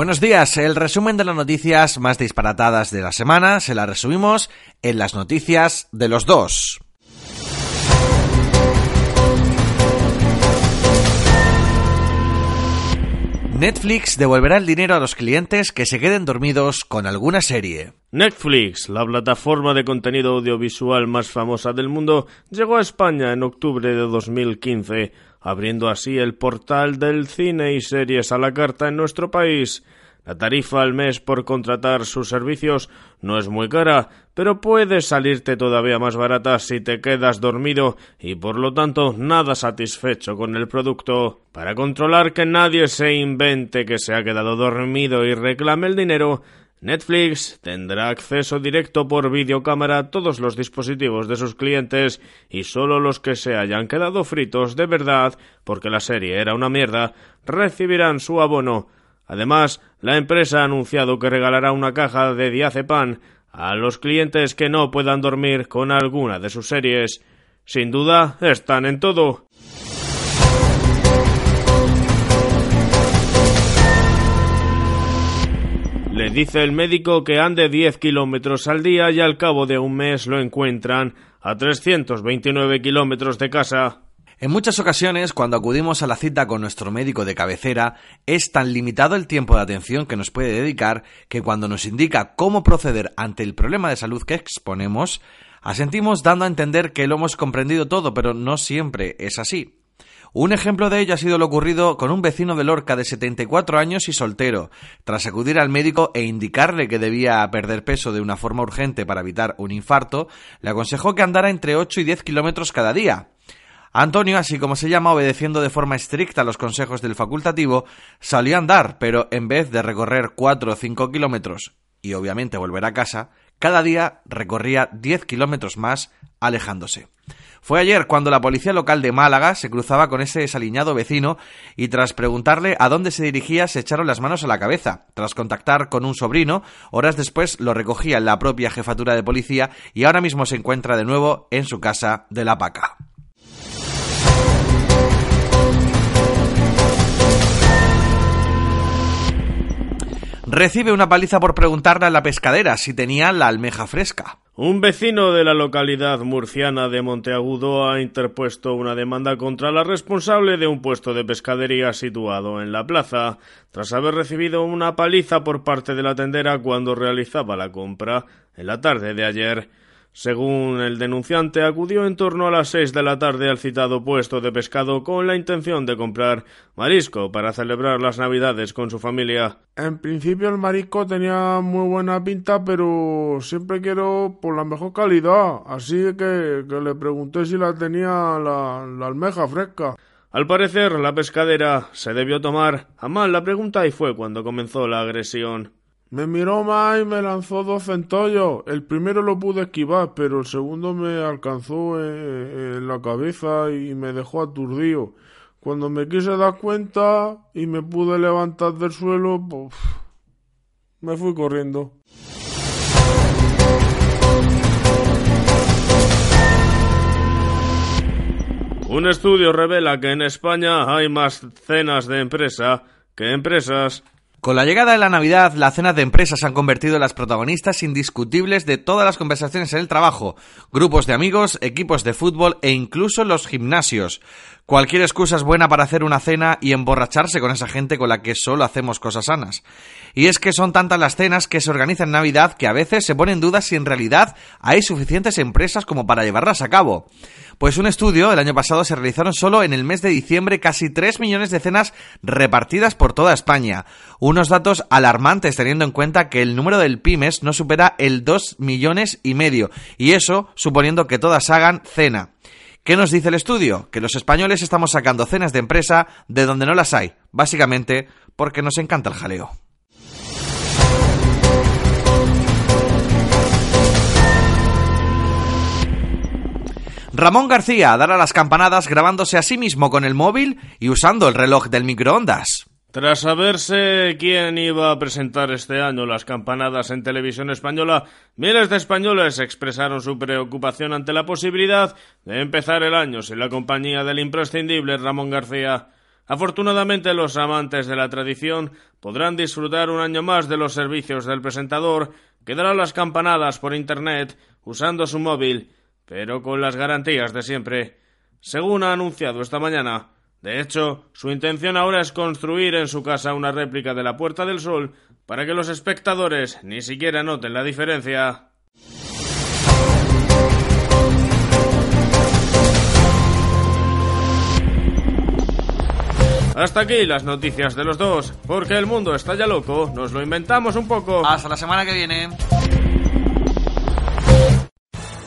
Buenos días, el resumen de las noticias más disparatadas de la semana se la resumimos en las noticias de los dos. Netflix devolverá el dinero a los clientes que se queden dormidos con alguna serie. Netflix, la plataforma de contenido audiovisual más famosa del mundo, llegó a España en octubre de 2015 abriendo así el portal del cine y series a la carta en nuestro país. La tarifa al mes por contratar sus servicios no es muy cara, pero puede salirte todavía más barata si te quedas dormido y por lo tanto nada satisfecho con el producto. Para controlar que nadie se invente que se ha quedado dormido y reclame el dinero, Netflix tendrá acceso directo por videocámara a todos los dispositivos de sus clientes y solo los que se hayan quedado fritos de verdad porque la serie era una mierda recibirán su abono. Además, la empresa ha anunciado que regalará una caja de diazepam a los clientes que no puedan dormir con alguna de sus series. Sin duda, están en todo. Dice el médico que ande 10 kilómetros al día y al cabo de un mes lo encuentran a 329 kilómetros de casa. En muchas ocasiones, cuando acudimos a la cita con nuestro médico de cabecera, es tan limitado el tiempo de atención que nos puede dedicar que cuando nos indica cómo proceder ante el problema de salud que exponemos, asentimos dando a entender que lo hemos comprendido todo, pero no siempre es así. Un ejemplo de ello ha sido lo ocurrido con un vecino de Lorca de 74 años y soltero. Tras acudir al médico e indicarle que debía perder peso de una forma urgente para evitar un infarto, le aconsejó que andara entre 8 y 10 kilómetros cada día. Antonio, así como se llama, obedeciendo de forma estricta los consejos del facultativo, salió a andar, pero en vez de recorrer 4 o 5 kilómetros y obviamente volver a casa, cada día recorría 10 kilómetros más alejándose. Fue ayer cuando la policía local de Málaga se cruzaba con ese desaliñado vecino y tras preguntarle a dónde se dirigía se echaron las manos a la cabeza. Tras contactar con un sobrino, horas después lo recogía en la propia jefatura de policía y ahora mismo se encuentra de nuevo en su casa de La Paca. Recibe una paliza por preguntarle a la pescadera si tenía la almeja fresca. Un vecino de la localidad murciana de Monteagudo ha interpuesto una demanda contra la responsable de un puesto de pescadería situado en la plaza, tras haber recibido una paliza por parte de la tendera cuando realizaba la compra en la tarde de ayer. Según el denunciante, acudió en torno a las seis de la tarde al citado puesto de pescado con la intención de comprar marisco para celebrar las Navidades con su familia. En principio el marisco tenía muy buena pinta, pero siempre quiero por la mejor calidad, así que, que le pregunté si la tenía la, la almeja fresca. Al parecer, la pescadera se debió tomar a mal la pregunta y fue cuando comenzó la agresión. Me miró más y me lanzó dos centollos. El primero lo pude esquivar, pero el segundo me alcanzó en, la cabeza y me dejó aturdido. Cuando me quise dar cuenta y me pude levantar del suelo, me fui corriendo. Un estudio revela que en España hay más cenas de empresa que empresas. Con la llegada de la Navidad, las cenas de empresas se han convertido en las protagonistas indiscutibles de todas las conversaciones en el trabajo, grupos de amigos, equipos de fútbol e incluso los gimnasios. Cualquier excusa es buena para hacer una cena y emborracharse con esa gente con la que solo hacemos cosas sanas. Y es que son tantas las cenas que se organizan en Navidad que a veces se pone en duda si en realidad hay suficientes empresas como para llevarlas a cabo. Pues un estudio del año pasado se realizaron solo en el mes de diciembre casi 3 millones de cenas repartidas por toda España. Unos datos alarmantes teniendo en cuenta que el número del pymes no supera el 2 millones y medio. Y eso suponiendo que todas hagan cena. ¿Qué nos dice el estudio? Que los españoles estamos sacando cenas de empresa de donde no las hay, básicamente porque nos encanta el jaleo. Ramón García dará las campanadas grabándose a sí mismo con el móvil y usando el reloj del microondas. Tras saberse quién iba a presentar este año las campanadas en televisión española, miles de españoles expresaron su preocupación ante la posibilidad de empezar el año sin la compañía del imprescindible Ramón García. Afortunadamente los amantes de la tradición podrán disfrutar un año más de los servicios del presentador, que dará las campanadas por Internet usando su móvil, pero con las garantías de siempre. Según ha anunciado esta mañana, de hecho, su intención ahora es construir en su casa una réplica de la Puerta del Sol para que los espectadores ni siquiera noten la diferencia. Hasta aquí las noticias de los dos, porque el mundo está ya loco, nos lo inventamos un poco. Hasta la semana que viene.